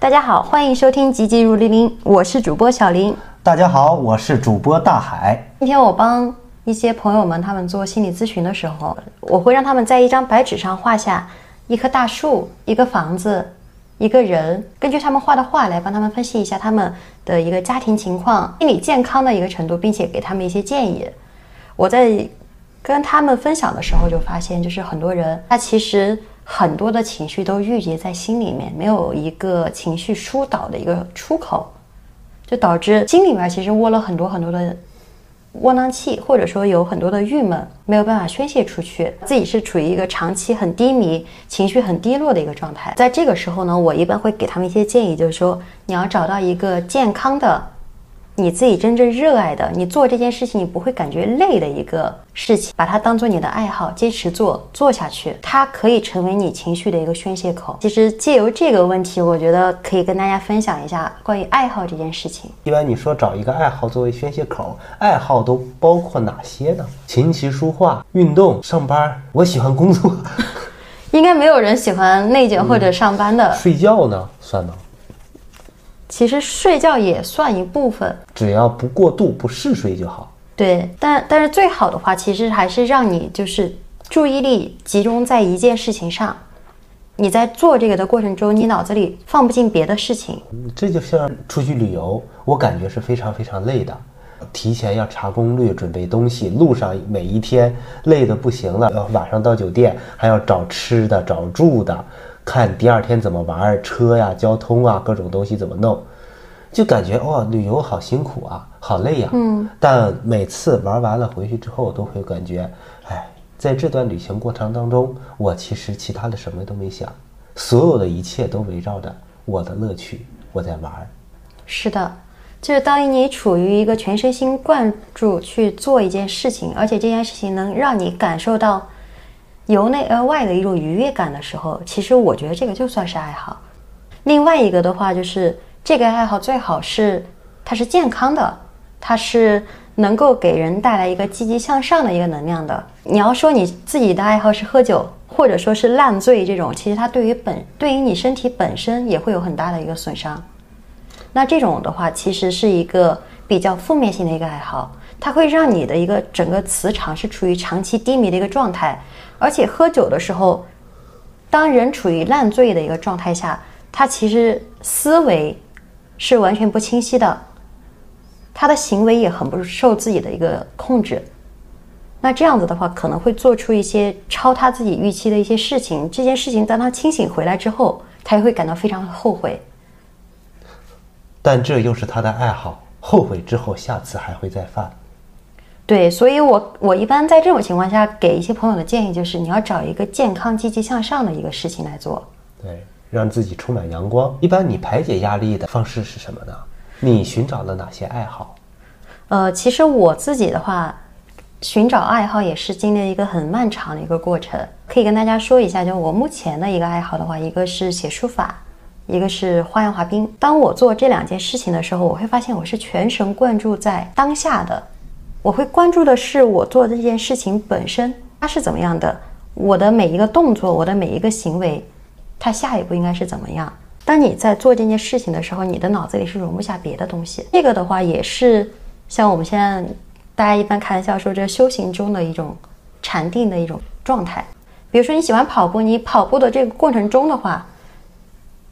大家好，欢迎收听《急急如律令》，我是主播小林。大家好，我是主播大海。今天我帮一些朋友们他们做心理咨询的时候，我会让他们在一张白纸上画下一棵大树、一个房子、一个人，根据他们画的画来帮他们分析一下他们的一个家庭情况、心理健康的一个程度，并且给他们一些建议。我在跟他们分享的时候就发现，就是很多人他其实。很多的情绪都郁结在心里面，没有一个情绪疏导的一个出口，就导致心里面其实窝了很多很多的窝囊气，或者说有很多的郁闷，没有办法宣泄出去，自己是处于一个长期很低迷、情绪很低落的一个状态。在这个时候呢，我一般会给他们一些建议，就是说你要找到一个健康的。你自己真正热爱的，你做这件事情你不会感觉累的一个事情，把它当做你的爱好，坚持做做下去，它可以成为你情绪的一个宣泄口。其实借由这个问题，我觉得可以跟大家分享一下关于爱好这件事情。一般你说找一个爱好作为宣泄口，爱好都包括哪些呢？琴棋书画、运动、上班。我喜欢工作，应该没有人喜欢内卷或者上班的。睡觉呢，算吗？其实睡觉也算一部分，只要不过度、不嗜睡就好。对，但但是最好的话，其实还是让你就是注意力集中在一件事情上。你在做这个的过程中，你脑子里放不进别的事情。这就像出去旅游，我感觉是非常非常累的。提前要查攻略、准备东西，路上每一天累得不行了。要晚上到酒店，还要找吃的、找住的。看第二天怎么玩，车呀、交通啊，各种东西怎么弄，就感觉哦，旅游好辛苦啊，好累呀。嗯。但每次玩完了回去之后，都会感觉，哎，在这段旅行过程当中，我其实其他的什么都没想，所有的一切都围绕着我的乐趣，我在玩。是的，就是当你处于一个全身心贯注去做一件事情，而且这件事情能让你感受到。由内而外的一种愉悦感的时候，其实我觉得这个就算是爱好。另外一个的话，就是这个爱好最好是它是健康的，它是能够给人带来一个积极向上的一个能量的。你要说你自己的爱好是喝酒，或者说是烂醉这种，其实它对于本对于你身体本身也会有很大的一个损伤。那这种的话，其实是一个比较负面性的一个爱好，它会让你的一个整个磁场是处于长期低迷的一个状态。而且喝酒的时候，当人处于烂醉的一个状态下，他其实思维是完全不清晰的，他的行为也很不受自己的一个控制。那这样子的话，可能会做出一些超他自己预期的一些事情。这件事情，当他清醒回来之后，他也会感到非常后悔。但这又是他的爱好，后悔之后，下次还会再犯。对，所以，我我一般在这种情况下给一些朋友的建议就是，你要找一个健康、积极向上的一个事情来做。对，让自己充满阳光。一般你排解压力的方式是什么呢？你寻找了哪些爱好？呃，其实我自己的话，寻找爱好也是经历了一个很漫长的一个过程。可以跟大家说一下，就我目前的一个爱好的话，一个是写书法，一个是花样滑冰。当我做这两件事情的时候，我会发现我是全神贯注在当下的。我会关注的是我做这件事情本身，它是怎么样的？我的每一个动作，我的每一个行为，它下一步应该是怎么样？当你在做这件事情的时候，你的脑子里是容不下别的东西。这个的话，也是像我们现在大家一般开玩笑说，这修行中的一种禅定的一种状态。比如说你喜欢跑步，你跑步的这个过程中的话，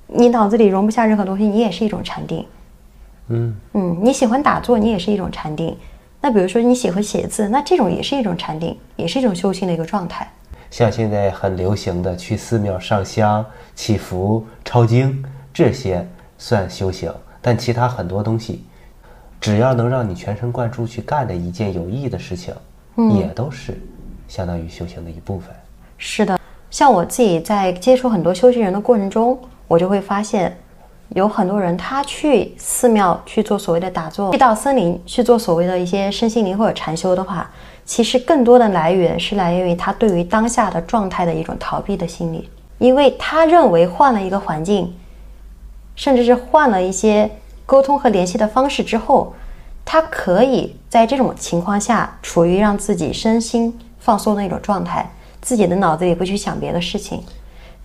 你脑子里容不下任何东西，你也是一种禅定。嗯嗯，你喜欢打坐，你也是一种禅定。那比如说你喜欢写字，那这种也是一种禅定，也是一种修行的一个状态。像现在很流行的去寺庙上香、祈福、抄经，这些算修行。但其他很多东西，只要能让你全神贯注去干的一件有意义的事情，也都是相当于修行的一部分。是的，像我自己在接触很多修行人的过程中，我就会发现。有很多人，他去寺庙去做所谓的打坐，去到森林去做所谓的一些身心灵或者禅修的话，其实更多的来源是来源于他对于当下的状态的一种逃避的心理，因为他认为换了一个环境，甚至是换了一些沟通和联系的方式之后，他可以在这种情况下处于让自己身心放松的一种状态，自己的脑子里不去想别的事情。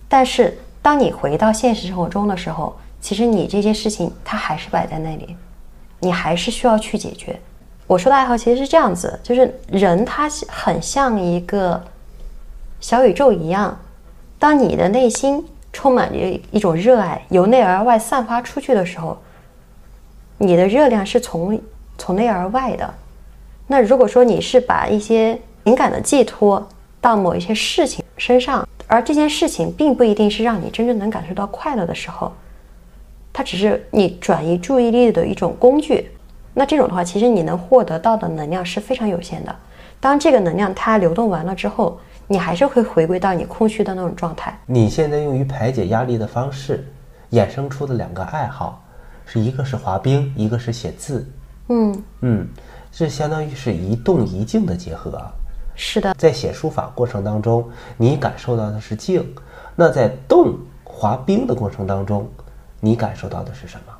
但是当你回到现实生活中的时候，其实你这些事情它还是摆在那里，你还是需要去解决。我说的爱好其实是这样子，就是人他很像一个小宇宙一样，当你的内心充满着一种热爱，由内而外散发出去的时候，你的热量是从从内而外的。那如果说你是把一些情感的寄托到某一些事情身上，而这件事情并不一定是让你真正能感受到快乐的时候，它只是你转移注意力的一种工具。那这种的话，其实你能获得到的能量是非常有限的。当这个能量它流动完了之后，你还是会回归到你空虚的那种状态。你现在用于排解压力的方式，衍生出的两个爱好，是一个是滑冰，一个是写字。嗯嗯，这相当于是一动一静的结合。是的，在写书法过程当中，你感受到的是静；那在动滑冰的过程当中，你感受到的是什么？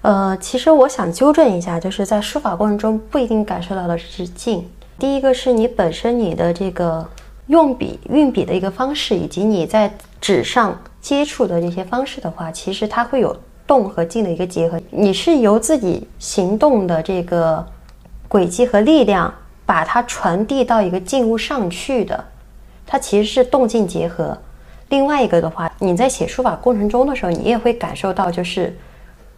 呃，其实我想纠正一下，就是在书法过程中不一定感受到的是静。第一个是你本身你的这个用笔运笔的一个方式，以及你在纸上接触的这些方式的话，其实它会有动和静的一个结合。你是由自己行动的这个轨迹和力量。把它传递到一个静物上去的，它其实是动静结合。另外一个的话，你在写书法过程中的时候，你也会感受到，就是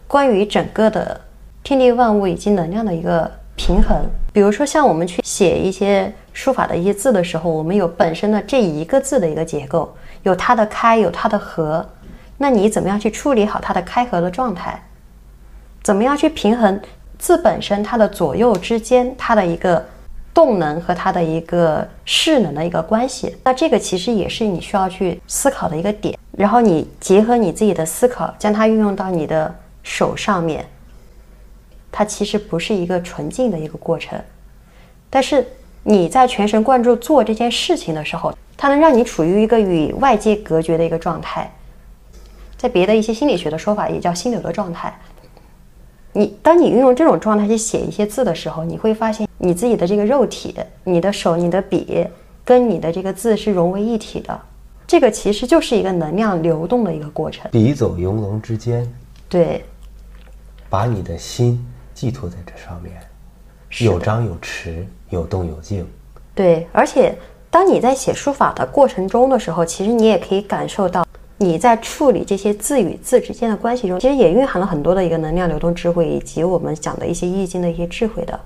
关于整个的天地万物以及能量的一个平衡。比如说，像我们去写一些书法的一些字的时候，我们有本身的这一个字的一个结构，有它的开，有它的合。那你怎么样去处理好它的开合的状态？怎么样去平衡字本身它的左右之间它的一个？动能和它的一个势能的一个关系，那这个其实也是你需要去思考的一个点。然后你结合你自己的思考，将它运用到你的手上面，它其实不是一个纯净的一个过程。但是你在全神贯注做这件事情的时候，它能让你处于一个与外界隔绝的一个状态，在别的一些心理学的说法也叫心流的状态。你当你运用这种状态去写一些字的时候，你会发现你自己的这个肉体、你的手、你的笔跟你的这个字是融为一体的。这个其实就是一个能量流动的一个过程。笔走游龙之间，对，把你的心寄托在这上面，有张有弛，有动有静。对，而且当你在写书法的过程中的时候，其实你也可以感受到。你在处理这些字与字之间的关系中，其实也蕴含了很多的一个能量流动智慧，以及我们讲的一些易经的一些智慧的。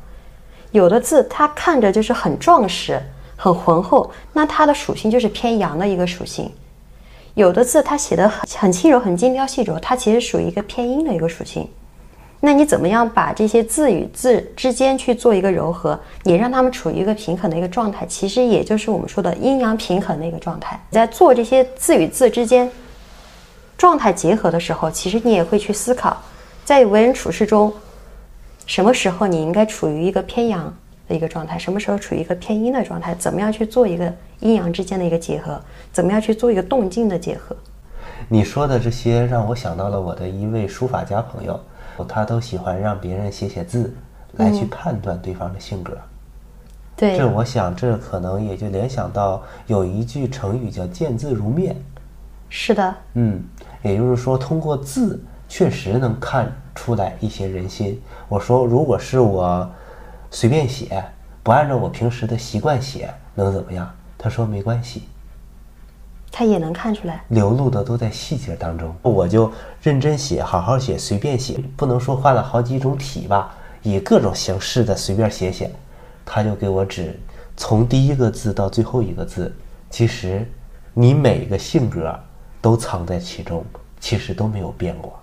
有的字它看着就是很壮实、很浑厚，那它的属性就是偏阳的一个属性；有的字它写的很很轻柔、很精雕细琢，它其实属于一个偏阴的一个属性。那你怎么样把这些字与字之间去做一个柔和，也让他们处于一个平衡的一个状态，其实也就是我们说的阴阳平衡的一个状态。在做这些字与字之间。状态结合的时候，其实你也会去思考，在为人处事中，什么时候你应该处于一个偏阳的一个状态，什么时候处于一个偏阴的状态，怎么样去做一个阴阳之间的一个结合，怎么样去做一个动静的结合。你说的这些让我想到了我的一位书法家朋友，他都喜欢让别人写写字，来去判断对方的性格。对，这我想这可能也就联想到有一句成语叫见字如面。是的，嗯。也就是说，通过字确实能看出来一些人心。我说，如果是我随便写，不按照我平时的习惯写，能怎么样？他说没关系，他也能看出来，流露的都在细节当中。我就认真写，好好写，随便写，不能说换了好几种体吧，以各种形式的随便写写。他就给我指，从第一个字到最后一个字，其实你每个性格。都藏在其中，其实都没有变过。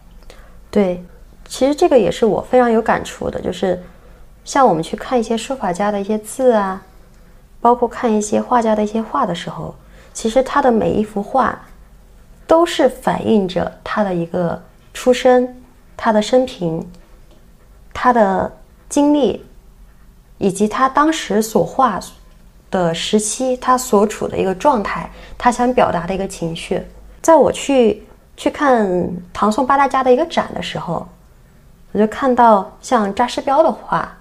对，其实这个也是我非常有感触的，就是像我们去看一些书法家的一些字啊，包括看一些画家的一些画的时候，其实他的每一幅画都是反映着他的一个出身、他的生平、他的经历，以及他当时所画的时期，他所处的一个状态，他想表达的一个情绪。在我去去看唐宋八大家的一个展的时候，我就看到像扎师标的画，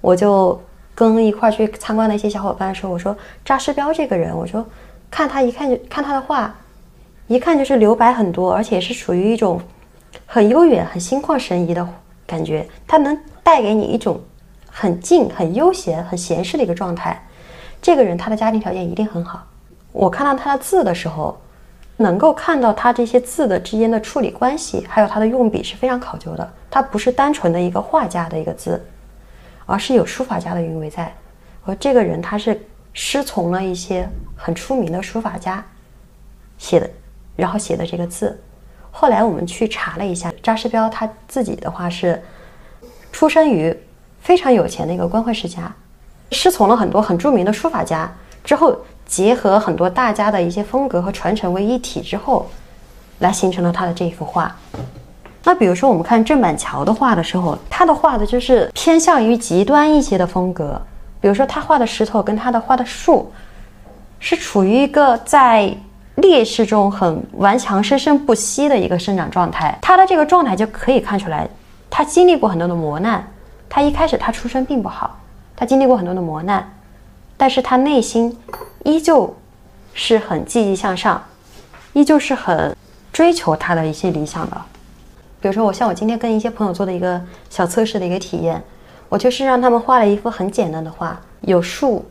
我就跟一块去参观的一些小伙伴说：“我说扎师标这个人，我说看他一看就看他的画，一看就是留白很多，而且是属于一种很悠远、很心旷神怡的感觉，他能带给你一种很静、很悠闲、很闲适的一个状态。这个人他的家庭条件一定很好。我看到他的字的时候，能够看到他这些字的之间的处理关系，还有他的用笔是非常考究的。他不是单纯的一个画家的一个字，而是有书法家的韵味在。而这个人他是师从了一些很出名的书法家写的，然后写的这个字。后来我们去查了一下，扎师彪他自己的话是出生于非常有钱的一个官宦世家，师从了很多很著名的书法家之后，结合很多大家的一些风格和传承为一体之后，来形成了他的这一幅画。那比如说我们看郑板桥的画的时候，他的画的就是偏向于极端一些的风格，比如说他画的石头跟他的画的树，是处于一个在。劣势中很顽强、生生不息的一个生长状态，他的这个状态就可以看出来，他经历过很多的磨难。他一开始他出身并不好，他经历过很多的磨难，但是他内心依旧是很积极向上，依旧是很追求他的一些理想的。比如说，我像我今天跟一些朋友做的一个小测试的一个体验，我就是让他们画了一幅很简单的画，有树，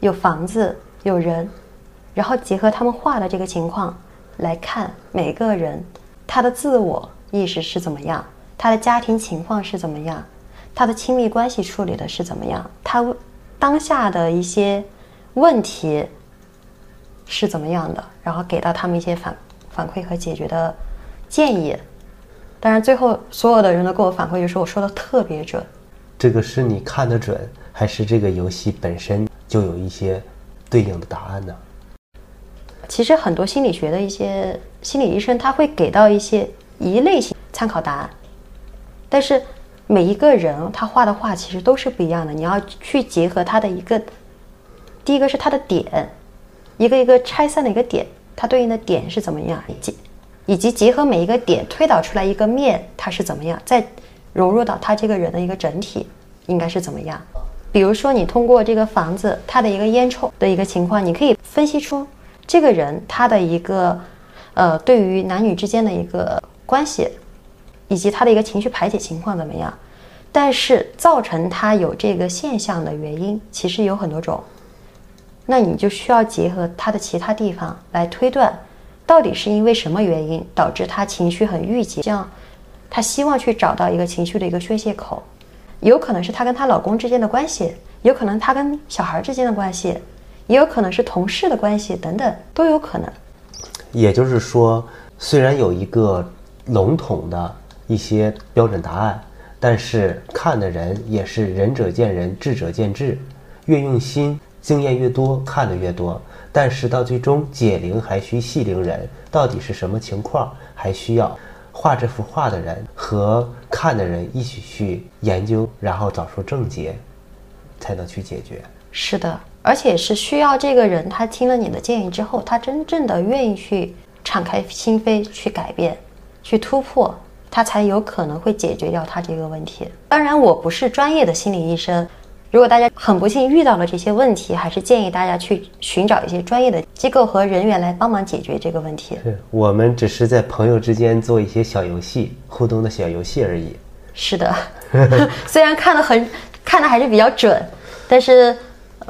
有房子，有人。然后结合他们画的这个情况来看，每个人他的自我意识是怎么样，他的家庭情况是怎么样，他的亲密关系处理的是怎么样，他当下的一些问题是怎么样的，然后给到他们一些反反馈和解决的建议。当然，最后所有的人都给我反馈，就是我说的特别准。这个是你看得准，还是这个游戏本身就有一些对应的答案呢？其实很多心理学的一些心理医生，他会给到一些一类型参考答案，但是每一个人他画的画其实都是不一样的。你要去结合他的一个，第一个是他的点，一个一个拆散的一个点，它对应的点是怎么样，以及以及结合每一个点推导出来一个面，它是怎么样，再融入到他这个人的一个整体应该是怎么样。比如说你通过这个房子它的一个烟囱的一个情况，你可以分析出。这个人他的一个，呃，对于男女之间的一个关系，以及他的一个情绪排解情况怎么样？但是造成他有这个现象的原因其实有很多种，那你就需要结合他的其他地方来推断，到底是因为什么原因导致他情绪很郁结？这样，他希望去找到一个情绪的一个宣泄口，有可能是他跟他老公之间的关系，有可能他跟小孩之间的关系。也有可能是同事的关系等等都有可能。也就是说，虽然有一个笼统的一些标准答案，但是看的人也是仁者见仁，智者见智。越用心，经验越多，看的越多。但是到最终解铃还需系铃人，到底是什么情况，还需要画这幅画的人和看的人一起去研究，然后找出症结，才能去解决。是的。而且是需要这个人，他听了你的建议之后，他真正的愿意去敞开心扉去改变、去突破，他才有可能会解决掉他这个问题。当然，我不是专业的心理医生，如果大家很不幸遇到了这些问题，还是建议大家去寻找一些专业的机构和人员来帮忙解决这个问题。是我们只是在朋友之间做一些小游戏、互动的小游戏而已。是的，虽然看的很看的还是比较准，但是。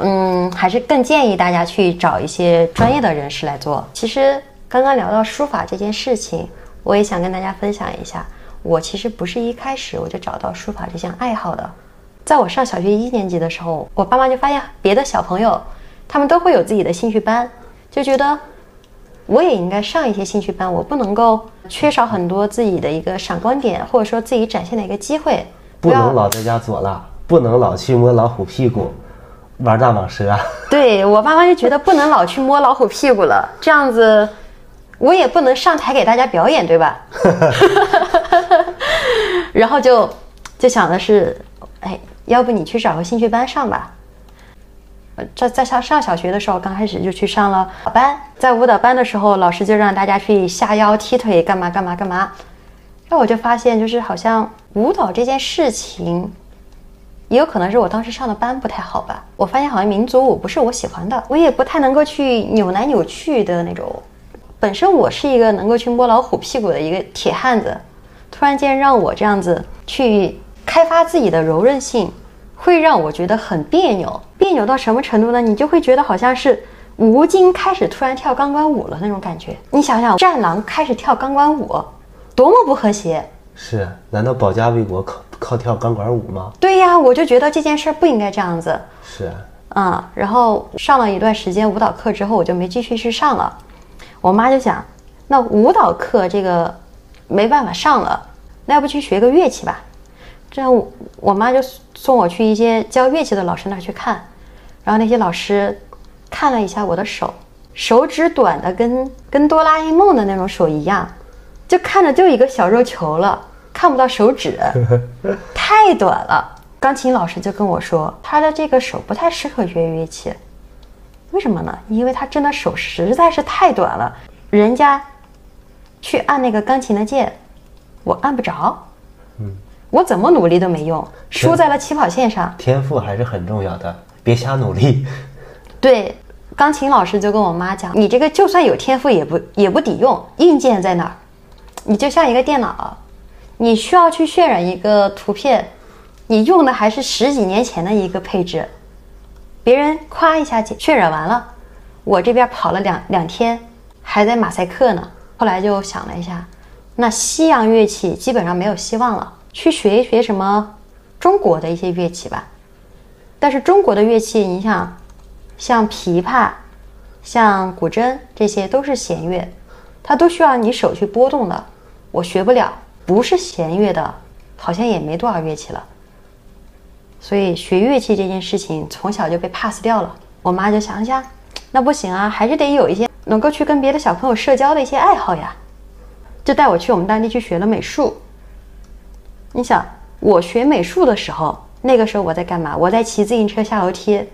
嗯，还是更建议大家去找一些专业的人士来做。其实刚刚聊到书法这件事情，我也想跟大家分享一下。我其实不是一开始我就找到书法这项爱好的。在我上小学一年级的时候，我爸妈就发现别的小朋友他们都会有自己的兴趣班，就觉得我也应该上一些兴趣班。我不能够缺少很多自己的一个闪光点，或者说自己展现的一个机会。不能老在家坐了，不能老去摸老虎屁股。玩大蟒蛇，对我爸妈就觉得不能老去摸老虎屁股了，这样子我也不能上台给大家表演，对吧？然后就就想的是，哎，要不你去找个兴趣班上吧。在在上上小学的时候，刚开始就去上了班，在舞蹈班的时候，老师就让大家去下腰、踢腿，干嘛干嘛干嘛。那我就发现，就是好像舞蹈这件事情。也有可能是我当时上的班不太好吧。我发现好像民族舞不是我喜欢的，我也不太能够去扭来扭去的那种。本身我是一个能够去摸老虎屁股的一个铁汉子，突然间让我这样子去开发自己的柔韧性，会让我觉得很别扭。别扭到什么程度呢？你就会觉得好像是吴京开始突然跳钢管舞了那种感觉。你想想，战狼开始跳钢管舞，多么不和谐！是，难道保家卫国靠靠跳钢管舞吗？对呀，我就觉得这件事不应该这样子。是，啊、然后上了一段时间舞蹈课之后，我就没继续去上了。我妈就想，那舞蹈课这个没办法上了，那要不去学个乐器吧？这样我我妈就送我去一些教乐器的老师那儿去看，然后那些老师看了一下我的手，手指短的跟跟哆啦 A 梦的那种手一样，就看着就一个小肉球了，看不到手指，太短了。钢琴老师就跟我说，他的这个手不太适合学乐器，为什么呢？因为他真的手实在是太短了，人家去按那个钢琴的键，我按不着，嗯我怎么努力都没用，输在了起跑线上。天赋还是很重要的，别瞎努力。对，钢琴老师就跟我妈讲，你这个就算有天赋也不也不抵用，硬件在哪儿？你就像一个电脑，你需要去渲染一个图片，你用的还是十几年前的一个配置，别人夸一下渲染完了，我这边跑了两两天，还在马赛克呢。后来就想了一下，那西洋乐器基本上没有希望了，去学一学什么中国的一些乐器吧。但是中国的乐器，你想，像琵琶、像古筝，这些都是弦乐，它都需要你手去拨动的，我学不了。不是弦乐的，好像也没多少乐器了。所以学乐器这件事情从小就被 pass 掉了。我妈就想想，那不行啊，还是得有一些能够去跟别的小朋友社交的一些爱好呀，就带我去我们当地去学了美术。你想，我学美术的时候，那个时候我在干嘛？我在骑自行车下楼梯，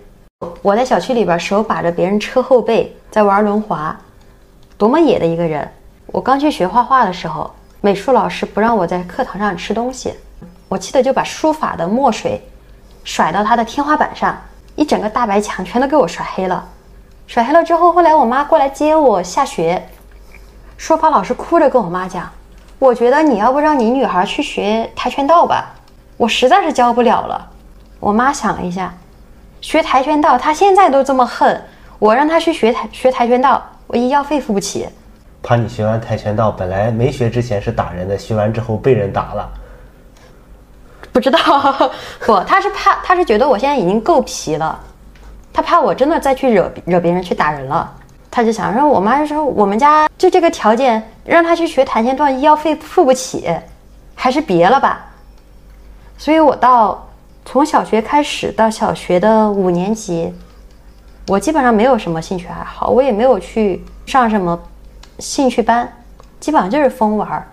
我在小区里边手把着别人车后背在玩轮滑，多么野的一个人！我刚去学画画的时候，美术老师不让我在课堂上吃东西，我记得就把书法的墨水甩到他的天花板上，一整个大白墙全都给我甩黑了。甩黑了之后，后来我妈过来接我下学，书法老师哭着跟我妈讲：“我觉得你要不让你女孩去学跆拳道吧，我实在是教不了了。”我妈想了一下，学跆拳道，她现在都这么恨，我让她去学跆学跆拳道，我医药费付不起。怕你学完跆拳道，本来没学之前是打人的，学完之后被人打了。不知道，不，他是怕，他是觉得我现在已经够皮了，他怕我真的再去惹惹别人去打人了，他就想说，我妈就说我们家就这个条件，让他去学跆拳道，医药费付不起，还是别了吧。所以我到从小学开始到小学的五年级，我基本上没有什么兴趣爱好，我也没有去上什么兴趣班，基本上就是疯玩儿。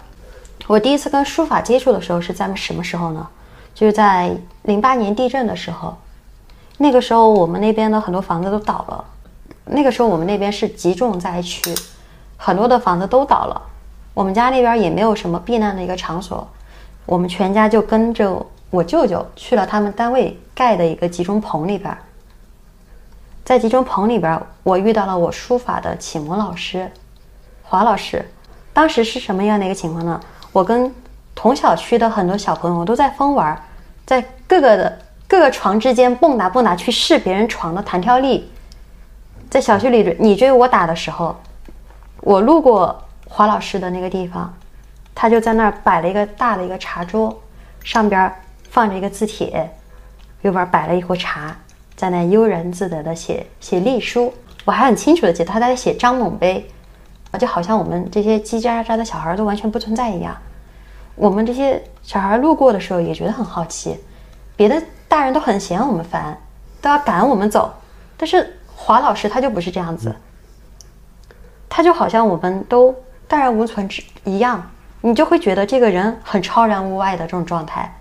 我第一次跟书法接触的时候是在什么时候呢？就是在零八年地震的时候，那个时候我们那边的很多房子都倒了。那个时候我们那边是集中灾区，很多的房子都倒了。我们家那边也没有什么避难的一个场所，我们全家就跟着我舅舅去了他们单位盖的一个集中棚里边。在集中棚里边，我遇到了我书法的启蒙老师，华老师。当时是什么样的一个情况呢？我跟同小区的很多小朋友都在疯玩，在各个的各个床之间蹦跶蹦跶去试别人床的弹跳力。在小区里你追我打的时候，我路过华老师的那个地方，他就在那儿摆了一个大的一个茶桌，上边放着一个字帖，右边摆了一壶茶，在那悠然自得的写写隶书。我还很清楚的记得他在写张猛碑，就好像我们这些叽叽喳喳的小孩都完全不存在一样。我们这些小孩路过的时候也觉得很好奇，别的大人都很嫌我们烦，都要赶我们走，但是华老师他就不是这样子，他就好像我们都淡然无存之一样，你就会觉得这个人很超然物外的这种状态。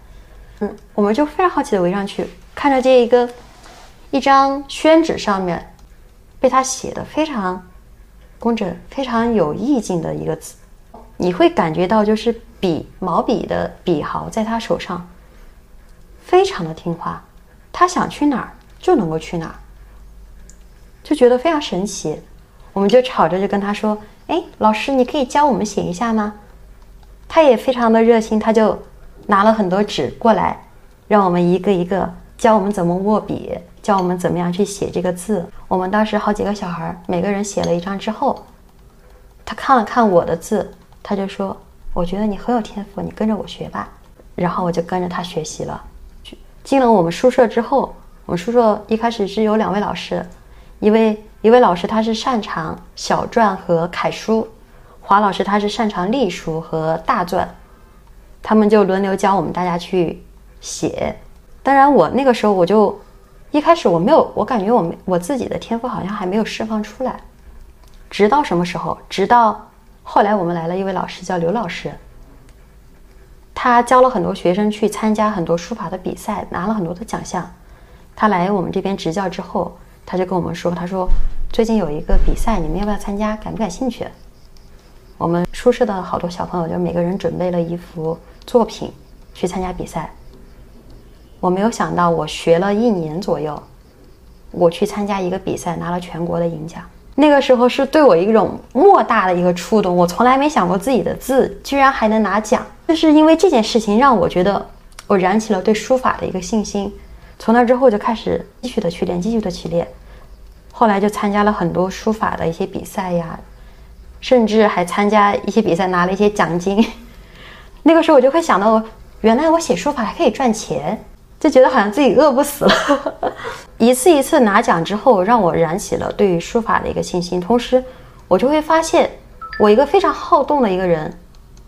嗯，我们就非常好奇的围上去，看着这一个一张宣纸上面被他写的非常工整、非常有意境的一个字，你会感觉到就是笔毛笔的笔毫在他手上非常的听话，他想去哪儿就能够去哪儿，就觉得非常神奇。我们就吵着就跟他说：“哎，老师，你可以教我们写一下吗？”他也非常的热心，他就拿了很多纸过来，让我们一个一个教我们怎么握笔，教我们怎么样去写这个字。我们当时好几个小孩，每个人写了一张之后，他看了看我的字，他就说：“我觉得你很有天赋，你跟着我学吧。”然后我就跟着他学习了。进了我们宿舍之后，我们宿舍一开始是有两位老师，一位一位老师他是擅长小篆和楷书，华老师他是擅长隶书和大篆，他们就轮流教我们大家去写。当然，我那个时候我就一开始我没有，我感觉我我自己的天赋好像还没有释放出来。直到什么时候？直到后来我们来了一位老师叫刘老师。他教了很多学生去参加很多书法的比赛，拿了很多的奖项。他来我们这边执教之后，他就跟我们说：“他说最近有一个比赛，你们要不要参加？感不感兴趣？”我们宿舍的好多小朋友就每个人准备了一幅作品去参加比赛。我没有想到，我学了一年左右，我去参加一个比赛，拿了全国的银奖。那个时候是对我一种莫大的一个触动。我从来没想过自己的字居然还能拿奖。就是因为这件事情让我觉得，我燃起了对书法的一个信心。从那之后就开始继续的去练，继续的去练。后来就参加了很多书法的一些比赛呀，甚至还参加一些比赛拿了一些奖金。那个时候我就会想到，原来我写书法还可以赚钱，就觉得好像自己饿不死了。一次一次拿奖之后，让我燃起了对于书法的一个信心。同时，我就会发现，我一个非常好动的一个人。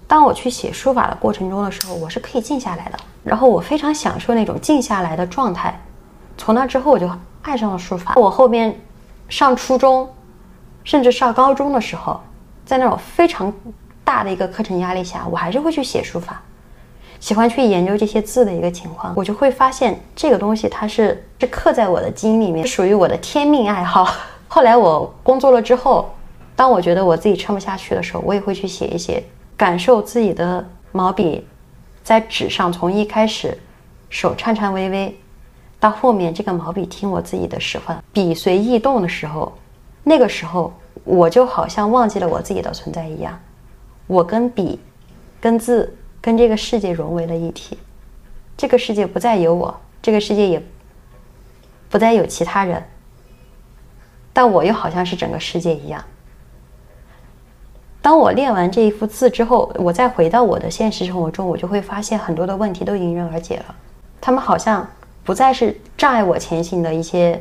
当我去写书法的过程中的时候，我是可以静下来的，然后我非常享受那种静下来的状态。从那之后，我就爱上了书法。我后面上初中，甚至上高中的时候，在那种非常大的一个课程压力下，我还是会去写书法，喜欢去研究这些字的一个情况。我就会发现这个东西它是是刻在我的基因里面，属于我的天命爱好。后来我工作了之后，当我觉得我自己撑不下去的时候，我也会去写一写。感受自己的毛笔在纸上，从一开始手颤颤巍巍，到后面这个毛笔听我自己的使唤，笔随意动的时候，那个时候我就好像忘记了我自己的存在一样，我跟笔、跟字、跟这个世界融为了一体，这个世界不再有我，这个世界也不再有其他人，但我又好像是整个世界一样。当我练完这一幅字之后，我再回到我的现实生活中，我就会发现很多的问题都迎刃而解了。他们好像不再是障碍我前行的一些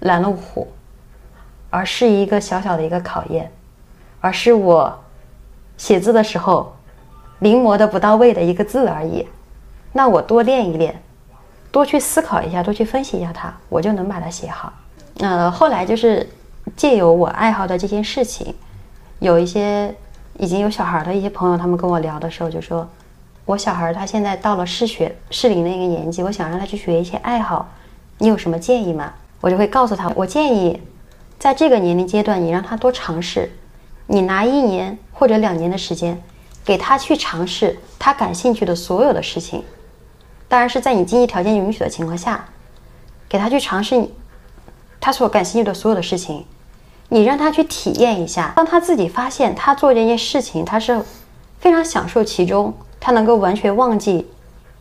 拦路虎，而是一个小小的一个考验，而是我写字的时候临摹的不到位的一个字而已。那我多练一练，多去思考一下，多去分析一下它，我就能把它写好。呃，后来就是借由我爱好的这件事情，有一些。已经有小孩的一些朋友，他们跟我聊的时候就说：“我小孩他现在到了适学适龄的一个年纪，我想让他去学一些爱好，你有什么建议吗？”我就会告诉他，我建议，在这个年龄阶段，你让他多尝试，你拿一年或者两年的时间，给他去尝试他感兴趣的所有的事情，当然是在你经济条件允许的情况下，给他去尝试他所感兴趣的所有的事情。你让他去体验一下，当他自己发现他做这件事情，他是非常享受其中，他能够完全忘记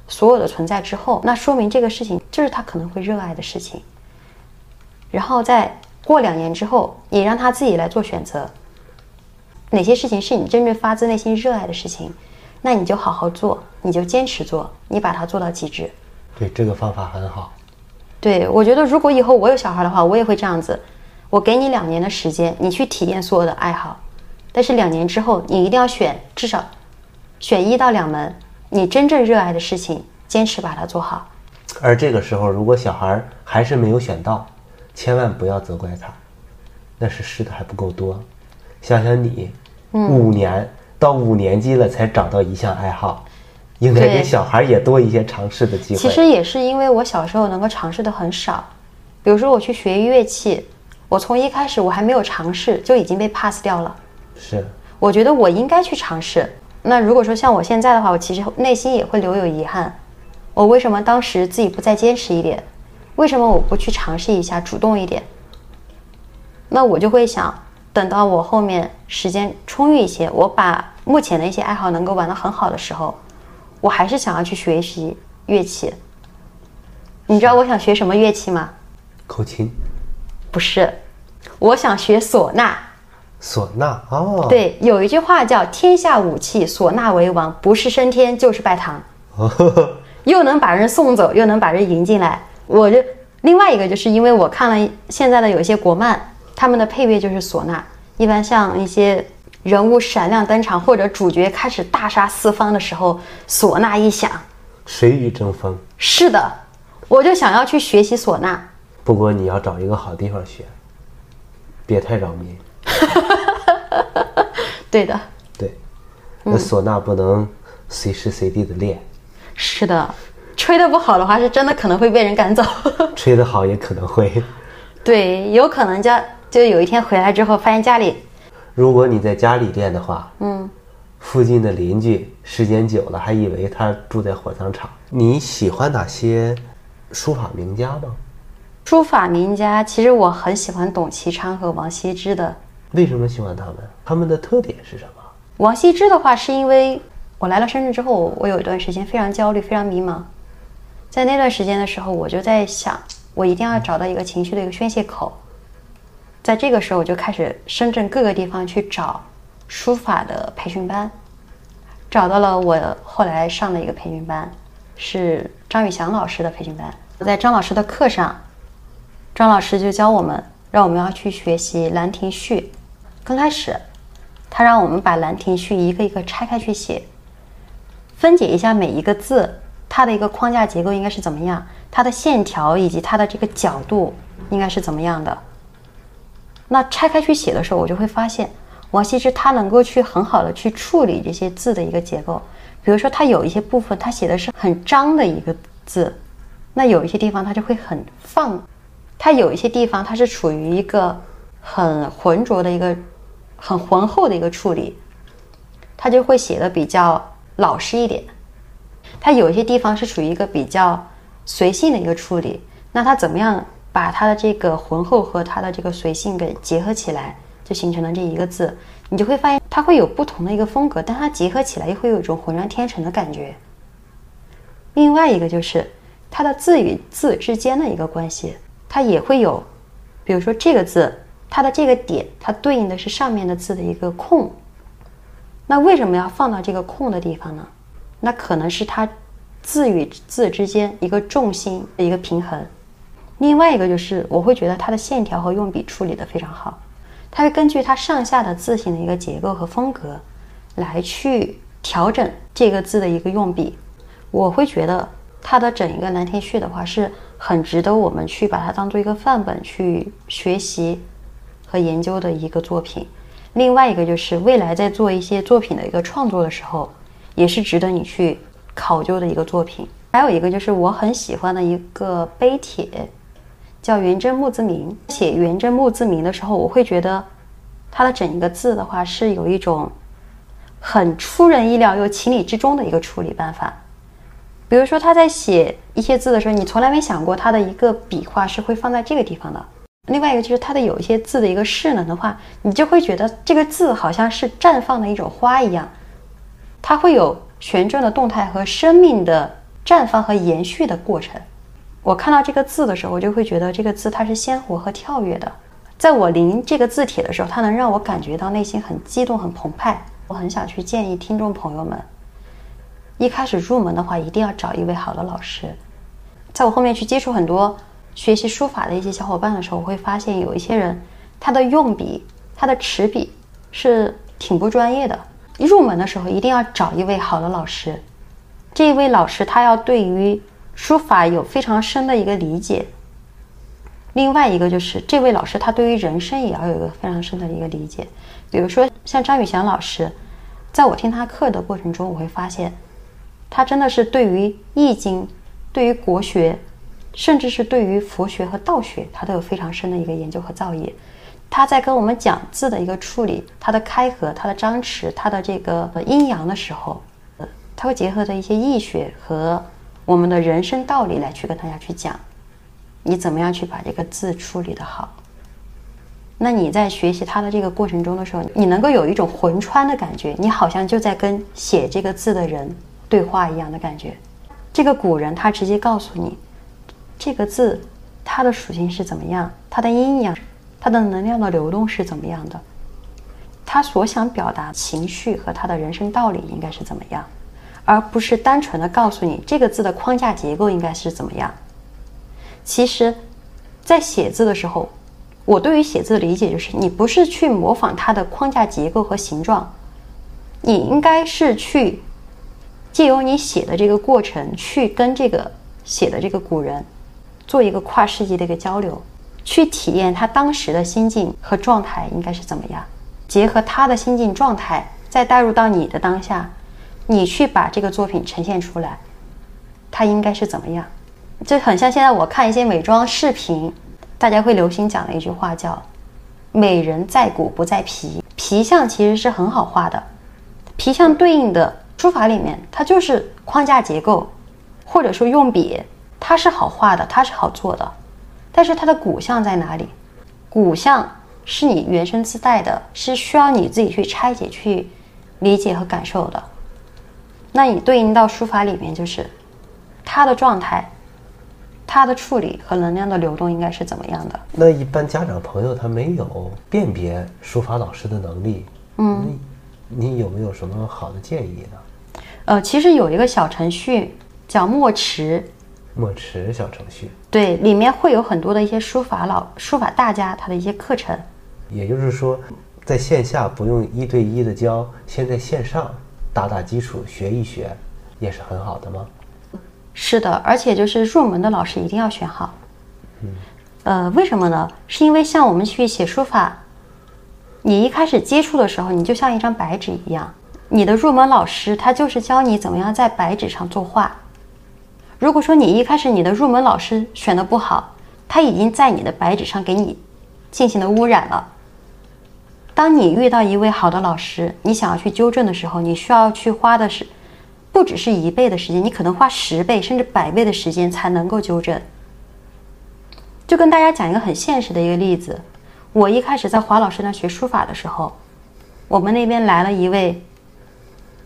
所有的存在之后，那说明这个事情就是他可能会热爱的事情。然后再过两年之后，你让他自己来做选择，哪些事情是你真正发自内心热爱的事情，那你就好好做，你就坚持做，你把它做到极致。对，这个方法很好。对，我觉得如果以后我有小孩的话，我也会这样子。我给你两年的时间，你去体验所有的爱好，但是两年之后，你一定要选至少选一到两门你真正热爱的事情，坚持把它做好。而这个时候，如果小孩还是没有选到，千万不要责怪他，那是试的还不够多。想想你，五年到五年级了才找到一项爱好，应该给小孩也多一些尝试的机会。其实也是因为我小时候能够尝试的很少，比如说我去学乐器。我从一开始我还没有尝试就已经被 pass 掉了，是，我觉得我应该去尝试。那如果说像我现在的话，我其实内心也会留有遗憾，我为什么当时自己不再坚持一点？为什么我不去尝试一下，主动一点？那我就会想，等到我后面时间充裕一些，我把目前的一些爱好能够玩得很好的时候，我还是想要去学习乐器。你知道我想学什么乐器吗？口琴、不是，我想学唢呐。唢呐哦，对，有一句话叫“天下武器，唢呐为王”，不是升天就是拜堂，又能把人送走，又能把人迎进来。我就另外一个，就是因为我看了现在的有一些国漫，他们的配乐就是唢呐，一般像一些人物闪亮登场或者主角开始大杀四方的时候，唢呐一响，谁与争锋？是的，我就想要去学习唢呐。不过你要找一个好地方学，别太扰民。对的，对，那唢呐不能随时随地的练，是的，吹得不好的话，是真的可能会被人赶走。吹得好也可能会。对，有可能家就有一天回来之后，发现家里，如果你在家里练的话，嗯，附近的邻居时间久了还以为他住在火葬场。你喜欢哪些书法名家吗？书法名家，其实我很喜欢董其昌和王羲之的。为什么喜欢他们？他们的特点是什么？王羲之的话，是因为我来了深圳之后，我有一段时间非常焦虑，非常迷茫。在那段时间的时候，我就在想，我一定要找到一个情绪的一个宣泄口。在这个时候，我就开始深圳各个地方去找书法的培训班，找到了我后来上的一个培训班，是张宇翔老师的培训班。在张老师的课上，张老师就教我们，让我们要去学习《兰亭序》。刚开始，他让我们把《兰亭序》一个一个拆开去写，分解一下每一个字，它的一个框架结构应该是怎么样，它的线条以及它的这个角度应该是怎么样的。那拆开去写的时候，我就会发现，王羲之他能够去很好的去处理这些字的一个结构。比如说，他有一些部分他写的是很张的一个字，那有一些地方他就会很放，他有一些地方它是处于一个很浑浊的一个。很浑厚的一个处理，他就会写的比较老实一点。他有一些地方是处于一个比较随性的一个处理，那他怎么样把他的这个浑厚和他的这个随性给结合起来，就形成了这一个字。你就会发现它会有不同的一个风格，但它结合起来又会有一种浑然天成的感觉。另外一个就是它的字与字之间的一个关系，它也会有，比如说这个字。它的这个点，它对应的是上面的字的一个空。那为什么要放到这个空的地方呢？那可能是它字与字之间一个重心的一个平衡。另外一个就是，我会觉得它的线条和用笔处理的非常好。它会根据它上下的字形的一个结构和风格，来去调整这个字的一个用笔。我会觉得它的整一个《兰亭序》的话，是很值得我们去把它当做一个范本去学习。和研究的一个作品，另外一个就是未来在做一些作品的一个创作的时候，也是值得你去考究的一个作品。还有一个就是我很喜欢的一个碑帖，叫元贞墓字铭。写元贞墓字铭的时候，我会觉得它的整一个字的话是有一种很出人意料又情理之中的一个处理办法。比如说他在写一些字的时候，你从来没想过他的一个笔画是会放在这个地方的。另外一个就是它的有一些字的一个势能的话，你就会觉得这个字好像是绽放的一种花一样，它会有旋转的动态和生命的绽放和延续的过程。我看到这个字的时候，我就会觉得这个字它是鲜活和跳跃的。在我临这个字帖的时候，它能让我感觉到内心很激动、很澎湃。我很想去建议听众朋友们，一开始入门的话，一定要找一位好的老师。在我后面去接触很多。学习书法的一些小伙伴的时候，我会发现有一些人，他的用笔、他的持笔是挺不专业的。入门的时候一定要找一位好的老师，这一位老师他要对于书法有非常深的一个理解。另外一个就是这位老师他对于人生也要有一个非常深的一个理解。比如说像张宇翔老师，在我听他课的过程中，我会发现，他真的是对于易经、对于国学。甚至是对于佛学和道学，他都有非常深的一个研究和造诣。他在跟我们讲字的一个处理，它的开合、它的张弛、它的这个阴阳的时候，呃，他会结合着一些易学和我们的人生道理来去跟大家去讲，你怎么样去把这个字处理的好。那你在学习它的这个过程中的时候，你能够有一种魂穿的感觉，你好像就在跟写这个字的人对话一样的感觉。这个古人他直接告诉你，这个字它的属性是怎么样，它的阴阳，它的能量的流动是怎么样的，他所想表达情绪和他的人生道理应该是怎么样，而不是单纯的告诉你这个字的框架结构应该是怎么样。其实，在写字的时候。我对于写字的理解就是，你不是去模仿它的框架结构和形状，你应该是去借由你写的这个过程，去跟这个写的这个古人做一个跨世纪的一个交流，去体验他当时的心境和状态应该是怎么样，结合他的心境状态，再带入到你的当下，你去把这个作品呈现出来，它应该是怎么样？就很像现在我看一些美妆视频。大家会流行讲的一句话叫“美人在骨不在皮”，皮相其实是很好画的，皮相对应的书法里面，它就是框架结构，或者说用笔，它是好画的，它是好做的。但是它的骨相在哪里？骨相是你原生自带的，是需要你自己去拆解、去理解和感受的。那你对应到书法里面，就是他的状态。他的处理和能量的流动应该是怎么样的？那一般家长朋友他没有辨别书法老师的能力，嗯，你有没有什么好的建议呢？呃，其实有一个小程序叫墨池，墨池小程序，对，里面会有很多的一些书法老书法大家他的一些课程。也就是说，在线下不用一对一的教，先在线上打打基础，学一学，也是很好的吗？是的，而且就是入门的老师一定要选好。嗯，呃，为什么呢？是因为像我们去写书法，你一开始接触的时候，你就像一张白纸一样，你的入门老师他就是教你怎么样在白纸上作画。如果说你一开始你的入门老师选的不好，他已经在你的白纸上给你进行了污染了。当你遇到一位好的老师，你想要去纠正的时候，你需要去花的是。不只是一倍的时间，你可能花十倍甚至百倍的时间才能够纠正。就跟大家讲一个很现实的一个例子，我一开始在华老师那学书法的时候，我们那边来了一位，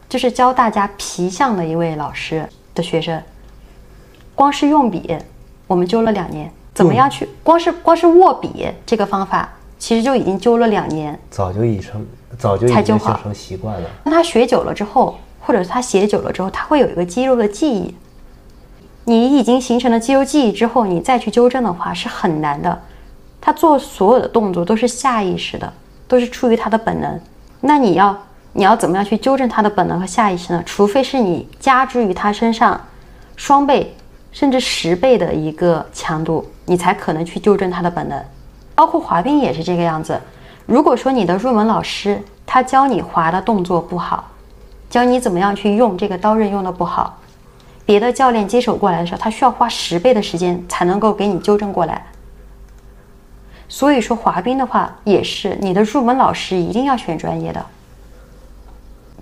就是教大家皮相的一位老师的学生，光是用笔，我们纠了两年。怎么样去？光是光是握笔这个方法，其实就已经纠了两年。早就已成，早就已经形成习惯了。那他学久了之后。或者他写久了之后，他会有一个肌肉的记忆。你已经形成了肌肉记忆之后，你再去纠正的话是很难的。他做所有的动作都是下意识的，都是出于他的本能。那你要你要怎么样去纠正他的本能和下意识呢？除非是你加之于他身上双倍甚至十倍的一个强度，你才可能去纠正他的本能。包括滑冰也是这个样子。如果说你的入门老师他教你滑的动作不好，教你怎么样去用这个刀刃用的不好，别的教练接手过来的时候，他需要花十倍的时间才能够给你纠正过来。所以说滑冰的话也是，你的入门老师一定要选专业的，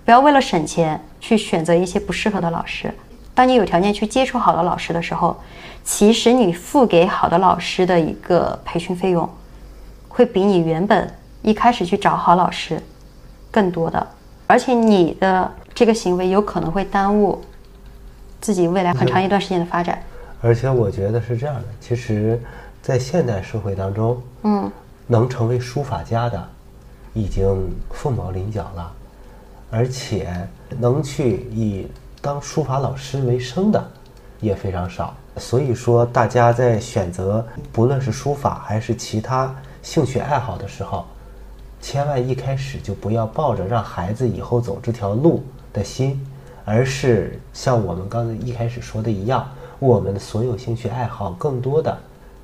不要为了省钱去选择一些不适合的老师。当你有条件去接触好的老师的时候，其实你付给好的老师的一个培训费用，会比你原本一开始去找好老师更多的。而且你的这个行为有可能会耽误自己未来很长一段时间的发展。而且我觉得是这样的，其实，在现代社会当中，嗯，能成为书法家的已经凤毛麟角了，而且能去以当书法老师为生的也非常少。所以说，大家在选择不论是书法还是其他兴趣爱好的时候。千万一开始就不要抱着让孩子以后走这条路的心，而是像我们刚才一开始说的一样，我们的所有兴趣爱好更多的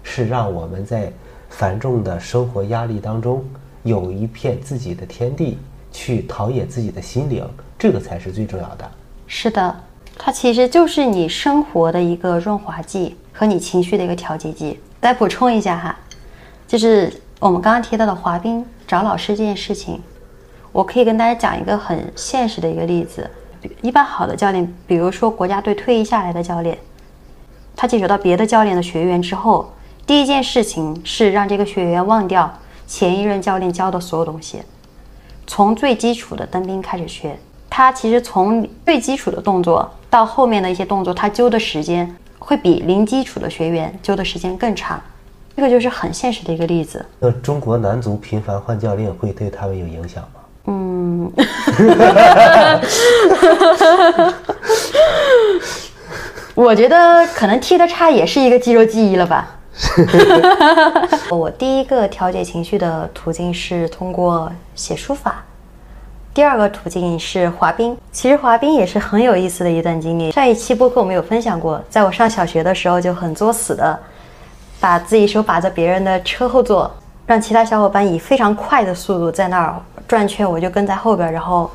是让我们在繁重的生活压力当中有一片自己的天地，去陶冶自己的心灵，这个才是最重要的。是的，它其实就是你生活的一个润滑剂和你情绪的一个调节剂。再补充一下哈，就是我们刚刚提到的滑冰。找老师这件事情，我可以跟大家讲一个很现实的一个例子。一般好的教练，比如说国家队退役下来的教练，他接触到别的教练的学员之后，第一件事情是让这个学员忘掉前一任教练教的所有东西，从最基础的蹬冰开始学。他其实从最基础的动作到后面的一些动作，他揪的时间会比零基础的学员揪的时间更长。这个就是很现实的一个例子。那中国男足频繁换教练会对他们有影响吗？嗯，我觉得可能踢得差也是一个肌肉记忆了吧。我第一个调节情绪的途径是通过写书法。第二个途径是滑冰，其实滑冰也是很有意思的一段经历。上一期播客我们有分享过，在我上小学的时候就很作死的，把自己手把在别人的车后座，让其他小伙伴以非常快的速度在那儿转圈，我就跟在后边，然后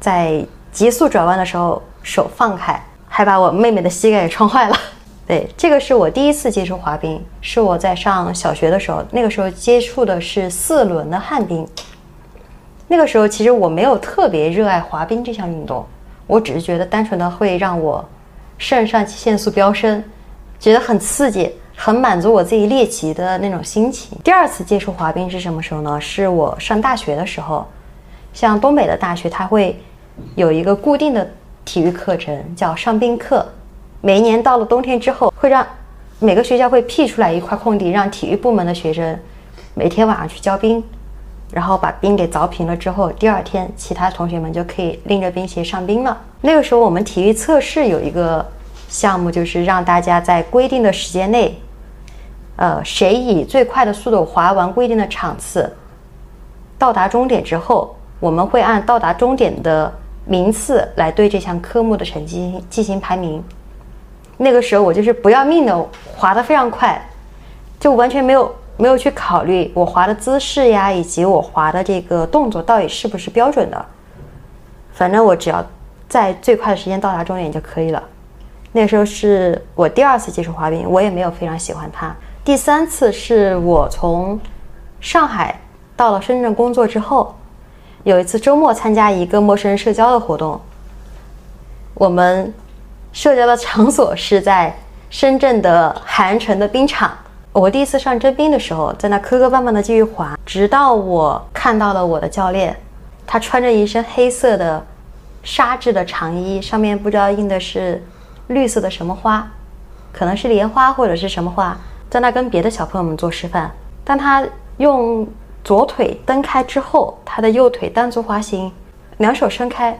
在急速转弯的时候手放开，还把我妹妹的膝盖给撞坏了。对，这个是我第一次接触滑冰，是我在上小学的时候，那个时候接触的是四轮的旱冰。那个时候其实我没有特别热爱滑冰这项运动，我只是觉得单纯的会让我肾上腺素飙升，觉得很刺激，很满足我自己猎奇的那种心情。第二次接触滑冰是什么时候呢？是我上大学的时候，像东北的大学，它会有一个固定的体育课程叫上冰课，每一年到了冬天之后，会让每个学校会辟出来一块空地，让体育部门的学生每天晚上去教冰。然后把冰给凿平了之后，第二天其他同学们就可以拎着冰鞋上冰了。那个时候我们体育测试有一个项目，就是让大家在规定的时间内，呃，谁以最快的速度滑完规定的场次，到达终点之后，我们会按到达终点的名次来对这项科目的成绩进行排名。那个时候我就是不要命的滑得非常快，就完全没有。没有去考虑我滑的姿势呀，以及我滑的这个动作到底是不是标准的。反正我只要在最快的时间到达终点就可以了。那时候是我第二次接触滑冰，我也没有非常喜欢它。第三次是我从上海到了深圳工作之后，有一次周末参加一个陌生人社交的活动，我们社交的场所是在深圳的海岸城的冰场。我第一次上真冰的时候，在那磕磕绊绊的继续滑，直到我看到了我的教练，他穿着一身黑色的纱质的长衣，上面不知道印的是绿色的什么花，可能是莲花或者是什么花，在那跟别的小朋友们做示范。当他用左腿蹬开之后，他的右腿单足滑行，两手伸开，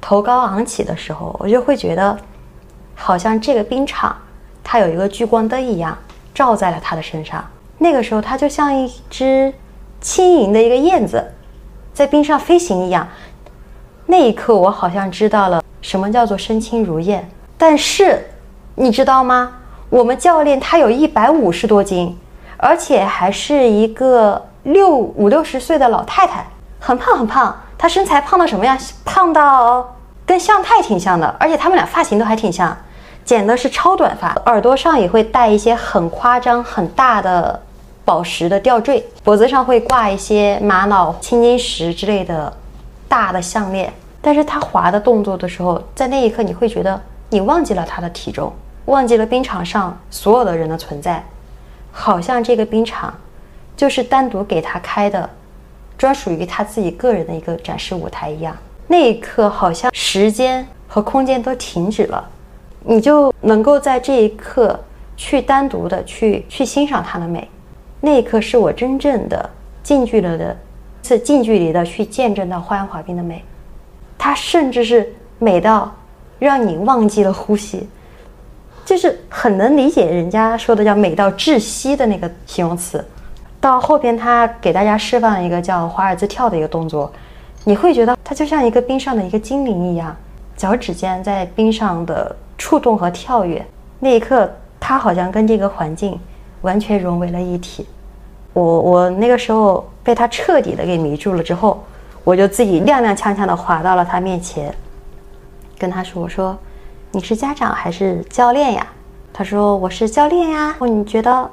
头高昂起的时候，我就会觉得，好像这个冰场它有一个聚光灯一样。照在了他的身上。那个时候，他就像一只轻盈的一个燕子，在冰上飞行一样。那一刻，我好像知道了什么叫做身轻如燕。但是，你知道吗？我们教练他有一百五十多斤，而且还是一个六五六十岁的老太太，很胖很胖。她身材胖到什么样？胖到跟向太挺像的，而且他们俩发型都还挺像。剪的是超短发，耳朵上也会戴一些很夸张、很大的宝石的吊坠，脖子上会挂一些玛瑙、青金石之类的大的项链。但是他滑的动作的时候，在那一刻你会觉得你忘记了他的体重，忘记了冰场上所有的人的存在，好像这个冰场就是单独给他开的，专属于他自己个人的一个展示舞台一样。那一刻，好像时间和空间都停止了。你就能够在这一刻去单独的去去欣赏它的美，那一刻是我真正的近距离的，是近距离的去见证到花样滑冰的美，它甚至是美到让你忘记了呼吸，就是很能理解人家说的叫美到窒息的那个形容词。到后边他给大家示范了一个叫华尔兹跳的一个动作，你会觉得它就像一个冰上的一个精灵一样，脚趾尖在冰上的。触动和跳跃，那一刻，他好像跟这个环境完全融为了一体。我我那个时候被他彻底的给迷住了之后，我就自己踉踉跄跄的滑到了他面前，跟他说：“我说，你是家长还是教练呀？”他说：“我是教练呀。”你觉得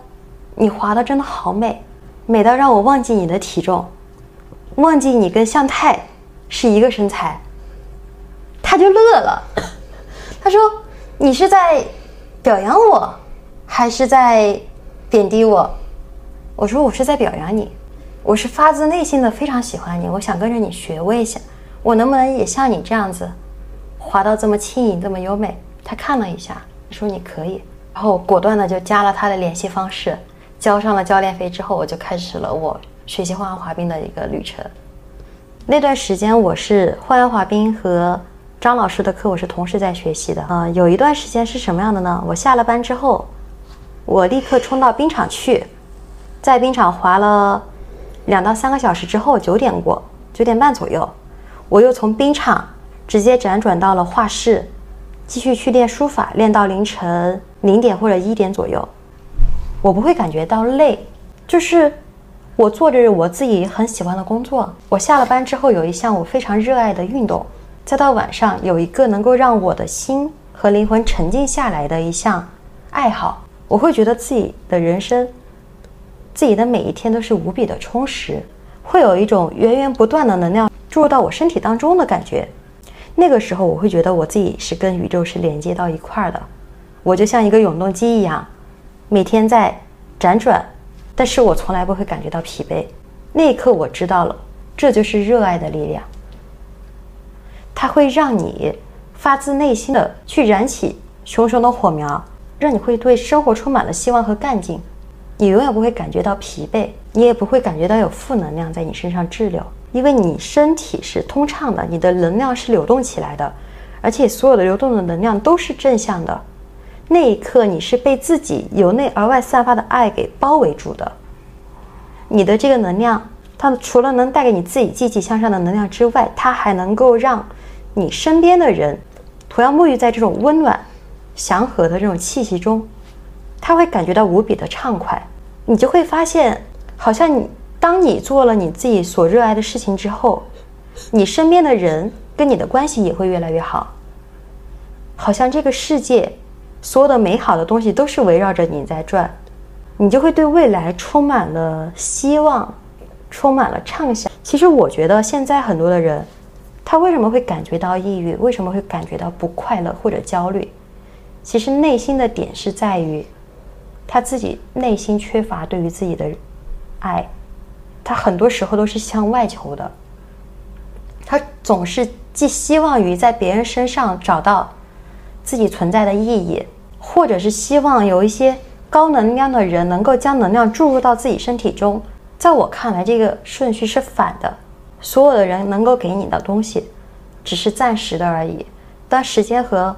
你滑的真的好美，美到让我忘记你的体重，忘记你跟向太是一个身材。他就乐了，他说。你是在表扬我，还是在贬低我？我说我是在表扬你。我是发自内心的非常喜欢你，我想跟着你学，我也想，我能不能也像你这样子，滑到这么轻盈，这么优美？他看了一下，说你可以，然后果断的就加了他的联系方式，交上了教练费之后，我就开始了我学习花样滑冰的一个旅程。那段时间我是花样滑冰和张老师的课，我是同时在学习的啊。有一段时间是什么样的呢？我下了班之后，我立刻冲到冰场去，在冰场滑了两到三个小时之后，九点过，九点半左右，我又从冰场直接辗转到了画室。继续去练书法，练到凌晨零点或者一点左右，我不会感觉到累，就是我做着我自己很喜欢的工作。我下了班之后有一项我非常热爱的运动，再到晚上有一个能够让我的心和灵魂沉静下来的一项爱好，我会觉得自己的人生，自己的每一天都是无比的充实，会有一种源源不断的能量注入到我身体当中的感觉。那个时候，我会觉得我自己是跟宇宙是连接到一块儿的，我就像一个永动机一样，每天在辗转，但是我从来不会感觉到疲惫。那一刻，我知道了，这就是热爱的力量。它会让你发自内心的去燃起熊熊的火苗，让你会对生活充满了希望和干劲。你永远不会感觉到疲惫，你也不会感觉到有负能量在你身上滞留。因为你身体是通畅的，你的能量是流动起来的，而且所有的流动的能量都是正向的。那一刻，你是被自己由内而外散发的爱给包围住的。你的这个能量，它除了能带给你自己积极向上的能量之外，它还能够让你身边的人同样沐浴在这种温暖、祥和的这种气息中，他会感觉到无比的畅快。你就会发现，好像你。当你做了你自己所热爱的事情之后，你身边的人跟你的关系也会越来越好。好像这个世界所有的美好的东西都是围绕着你在转，你就会对未来充满了希望，充满了畅想。其实我觉得现在很多的人，他为什么会感觉到抑郁？为什么会感觉到不快乐或者焦虑？其实内心的点是在于他自己内心缺乏对于自己的爱。他很多时候都是向外求的，他总是寄希望于在别人身上找到自己存在的意义，或者是希望有一些高能量的人能够将能量注入到自己身体中。在我看来，这个顺序是反的。所有的人能够给你的东西，只是暂时的而已。当时间和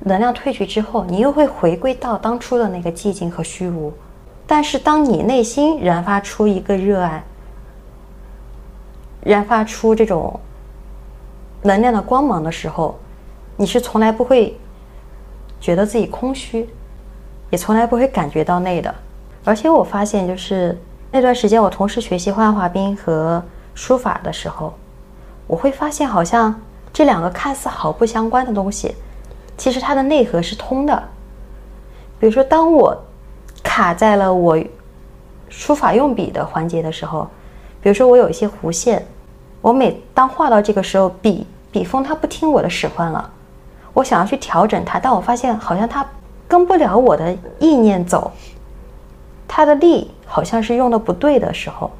能量褪去之后，你又会回归到当初的那个寂静和虚无。但是，当你内心燃发出一个热爱，燃发出这种能量的光芒的时候，你是从来不会觉得自己空虚，也从来不会感觉到累的。而且我发现，就是那段时间我同时学习花样滑冰和书法的时候，我会发现，好像这两个看似毫不相关的东西，其实它的内核是通的。比如说，当我卡在了我书法用笔的环节的时候，比如说我有一些弧线。我每当画到这个时候，笔笔锋它不听我的使唤了，我想要去调整它，但我发现好像它跟不了我的意念走，它的力好像是用的不对的时候，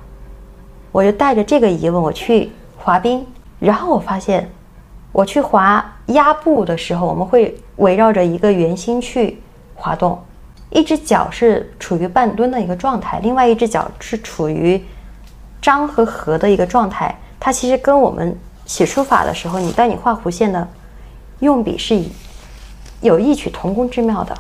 我就带着这个疑问我去滑冰，然后我发现，我去滑压步的时候，我们会围绕着一个圆心去滑动，一只脚是处于半蹲的一个状态，另外一只脚是处于张和合的一个状态。它其实跟我们写书法的时候，你当你画弧线的用笔是以有异曲同工之妙的。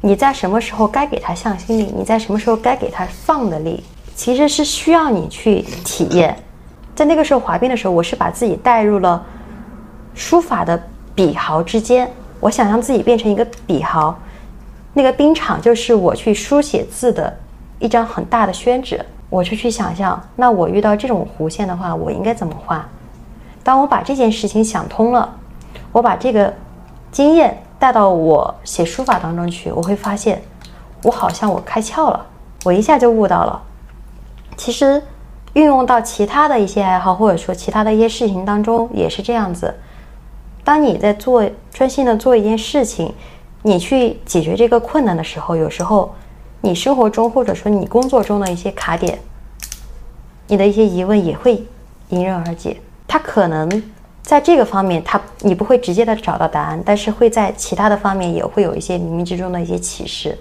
你在什么时候该给它向心力，你在什么时候该给它放的力，其实是需要你去体验。在那个时候滑冰的时候，我是把自己带入了书法的笔毫之间，我想象自己变成一个笔毫，那个冰场就是我去书写字的一张很大的宣纸。我就去想象，那我遇到这种弧线的话，我应该怎么画？当我把这件事情想通了，我把这个经验带到我写书法当中去，我会发现，我好像我开窍了，我一下就悟到了。其实运用到其他的一些爱好，或者说其他的一些事情当中也是这样子。当你在做专心的做一件事情，你去解决这个困难的时候，有时候。你生活中或者说你工作中的一些卡点，你的一些疑问也会迎刃而解。他可能在这个方面，他你不会直接的找到答案，但是会在其他的方面也会有一些冥冥之中的一些启示。